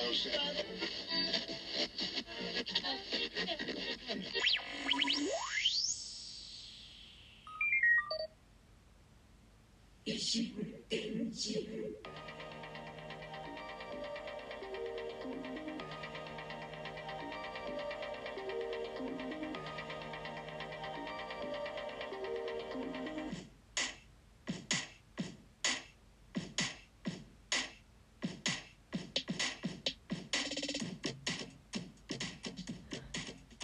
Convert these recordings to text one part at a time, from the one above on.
Ocean. you.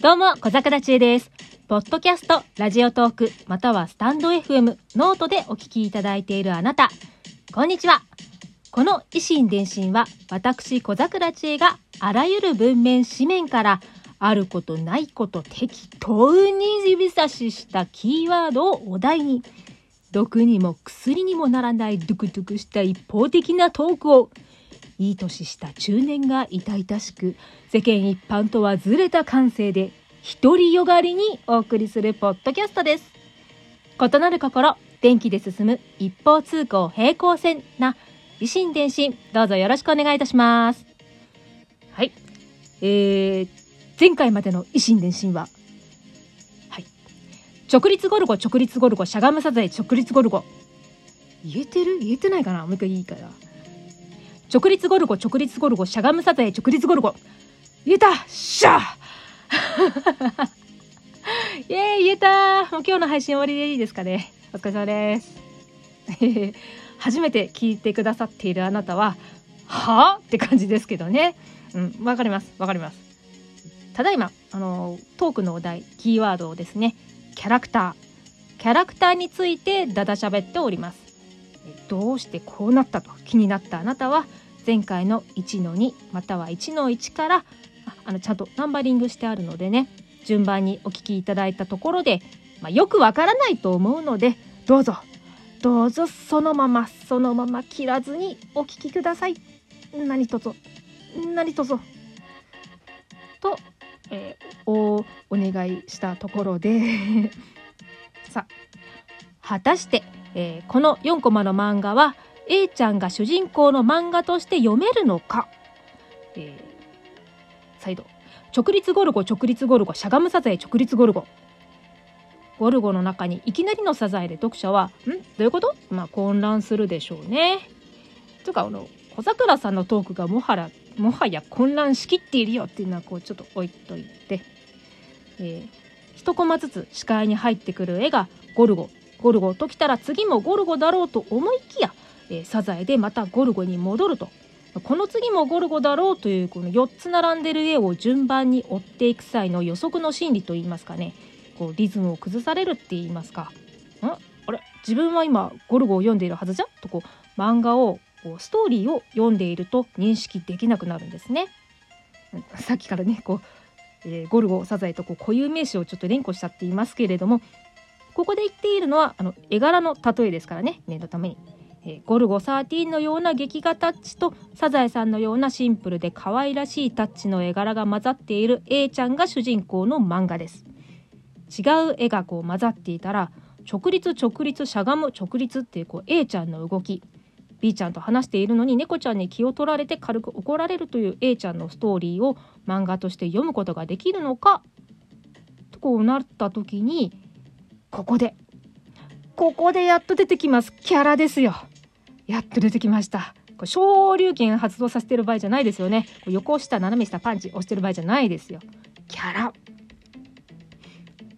どうも、小桜知恵です。ポッドキャスト、ラジオトーク、またはスタンド FM、ノートでお聞きいただいているあなた、こんにちは。この異心電進は、私、小桜知恵があらゆる文面、紙面から、あることないこと適当に指差ししたキーワードをお題に、毒にも薬にもならないドゥクドゥクした一方的なトークを、いい年した中年が痛々しく世間一般とはずれた感性で独りよがりにお送りするポッドキャストです。異なる心電気で進む一方通行平行線な維新伝心どうぞよろしくお願いいたします。はい。えー、前回までの維新伝心ははい。直立ゴルゴ直立ゴルゴしゃがむサザエ直立ゴルゴ言えてる？言えてないかな？もう一回いいから直立ゴルゴ直立ゴルゴしゃがむサザエ直立ゴルゴ言えた！しゃ イエーイ言えたもう今日の配信終わりでいいですかね。お疲れ様です。初めて聞いてくださっているあなたははあって感じですけどね。うんわかりますわかります。ただいまあのトークのお題キーワードをですねキャラクター。キャラクターについてだだ喋っております。どうしてこうなったと気になったあなたは前回の1の2または1の1からあのちゃんとナンバリングしてあるのでね順番にお聞きいただいたところで、まあ、よくわからないと思うのでどうぞどうぞそのままそのまま切らずにお聞きください。何とぞ何とぞと、えー、おお願いしたところで さあ果たしてえー、この4コマの漫画は A ちゃんが主人公の漫画として読めるのか、えー、再度直立ゴルゴ直立ゴルゴ。しゃがむサザエ直立ゴルゴ。ゴルゴの中にいきなりのサザエで読者は「ん？どういうこと?」まあ混乱するでしょうね。とかあの小桜さんのトークがもはらもはや混乱しきっているよっていうのはこうちょっと置いといて、えー、1コマずつ視界に入ってくる絵がゴルゴ。ゴルゴときたら次もゴルゴだろうと思いきや、えー、サザエでまたゴルゴに戻ると。この次もゴルゴだろうというこの4つ並んでる絵を順番に追っていく際の予測の心理といいますかね。こうリズムを崩されるって言いますかん？あれ？自分は今ゴルゴを読んでいるはずじゃんとこう漫画をこうストーリーを読んでいると認識できなくなるんですね。さっきからねこう、えー、ゴルゴサザエとこう固有名詞をちょっと連呼しちゃっていますけれどもここで言っているのはあの絵柄の例えですからね。念のために、え、ゴルゴ13のような劇画タッチとサザエさんのようなシンプルで可愛らしいタッチの絵柄が混ざっている A ちゃんが主人公の漫画です。違う絵がこう混ざっていたら直立直立しゃがむ直立っていうこう A ちゃんの動き。B ちゃんと話しているのに猫ちゃんに気を取られて軽く怒られるという A ちゃんのストーリーを漫画として読むことができるのかとこうなった時にここでここでやっと出てきます。キャラですよ。やっと出てきました。これ昇竜拳発動させてる場合じゃないですよね。横下斜め下パンチ押してる場合じゃないですよ。キャラ。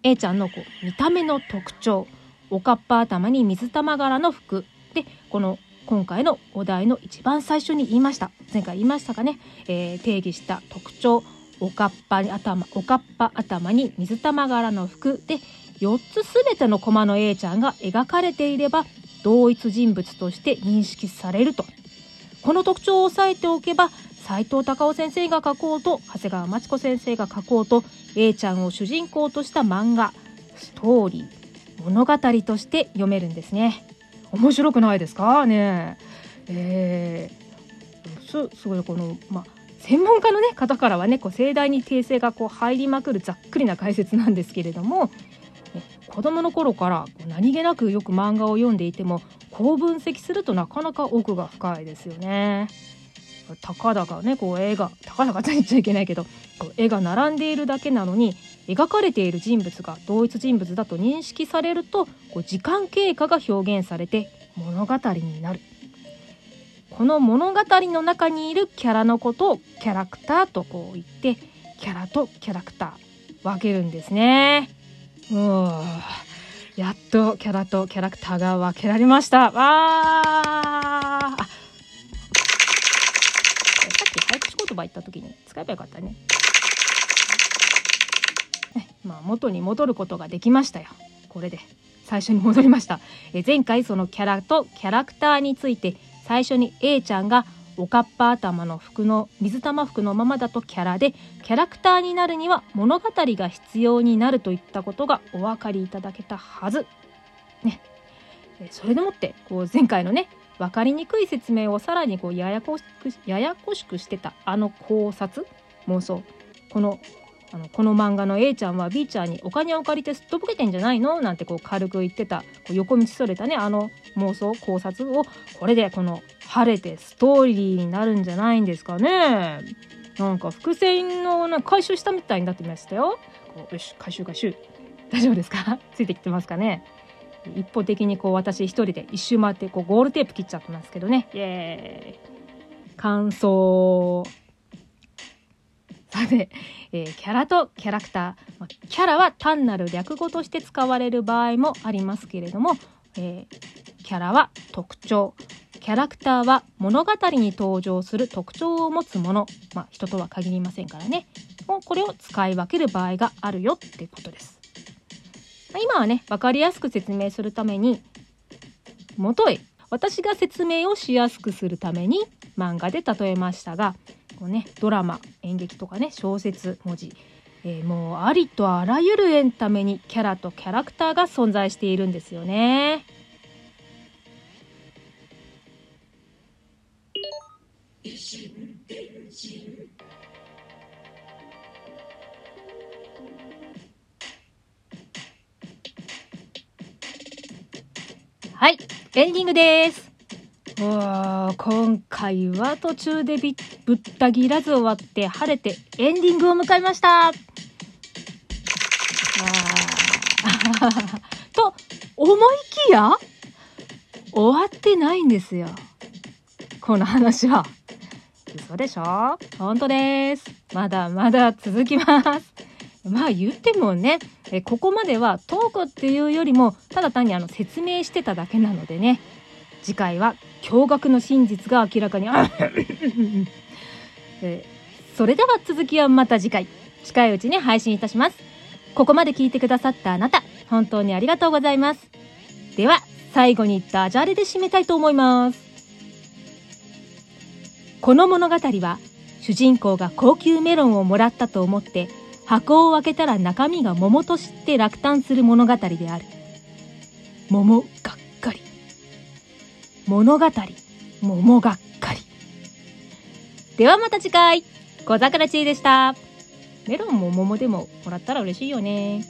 A ちゃんのこう見た目の特徴。おかっぱ頭に水玉柄の服。でこの今回のお題の一番最初に言いました。前回言いましたかね、えー、定義した特徴。おかっぱ頭おかっぱ頭に水玉柄の服。で4つ全てのコマの A ちゃんが描かれていれば同一人物として認識されると。この特徴を押さえておけば斉藤隆夫先生が書こうと長谷川町子先生が書こうと A ちゃんを主人公とした漫画ストーリー物語として読めるんですね。面白くないですかね？えー、すすごいこのまあ専門家の、ね、方からはねこう盛大に訂正がこう入りまくるざっくりな解説なんですけれども子供の頃から何気なくよく漫画を読んでいてもこう分析するとなかなか奥が深いですよね。たかだかねこう絵がたかだかと言っちゃいけないけどこう絵が並んでいるだけなのに描かれている人物が同一人物だと認識されるとこう時間経過が表現されて物語になるこの物語の中にいるキャラのことをキャラクターとこう言ってキャラとキャラクター分けるんですね。うやっとキャラとキャラクターが分けられました。わーさっき早口言葉言った時に使えばよかったね。ねまあ元に戻ることができましたよ。これで最初に戻りました。え前回そのキャラとキャラクターについて最初に A ちゃんがおかっぱ頭の服の水玉服のままだとキャラでキャラクターになるには物語が必要になるといったことがお分かりいただけたはず。ね、それでもってこう前回のね分かりにくい説明をさらにこうややこしくややこしくしてたあの考察妄想このあのこの漫画の A ちゃんは B ちゃんにお金を借りてすっとぼけてんじゃないの？なんてこう軽く言ってた。こう横道それたねあの妄想考察を。これでこの晴れてストーリーになるんじゃないんですかね。なんか伏線のな回収したみたいになってましたよ。こうよし回収回収 大丈夫ですか？ついてきてますかね。一方的にこう私一人で一周回ってこうゴールテープ切っちゃってますけどね。イエーイ。感想。さて、えー、キャラとキャラクター、ま、キャラは単なる略語として使われる場合もありますけれども、えー、キャラは特徴。キャラクターは物語に登場する特徴を持つもの、まあ、人とは限りませんからね。もうこれを使い分ける場合があるよってことです。今はね分かりやすく説明するために元へ。私が説明をしやすくするために漫画で例えましたがこう、ね、ドラマ演劇とかね小説文字、えー、もうありとあらゆるエンタメにキャラとキャラクターが存在しているんですよね。はい、エンディングです。お今回は途中でびっぶった切らず終わって晴れてエンディングを迎えました。と思いきや終わってないんですよ。この話は。嘘でしょ？本当です。まだまだ続きます。まあ言ってもねえここまではトークっていうよりもただ単にあの説明してただけなのでね。次回は驚愕の真実が明らかに。えそれでは続きはまた次回近いうちに配信いたします。ここまで聞いてくださったあなた本当にありがとうございます。では最後にダジャレで締めたいと思います。この物語は主人公が高級メロンをもらったと思って箱を開けたら中身が桃と知って落胆する物語である。桃がっかり。物語桃がっかり。ではまた次回。小桜知恵でした。メロンも桃でももらったら嬉しいよね。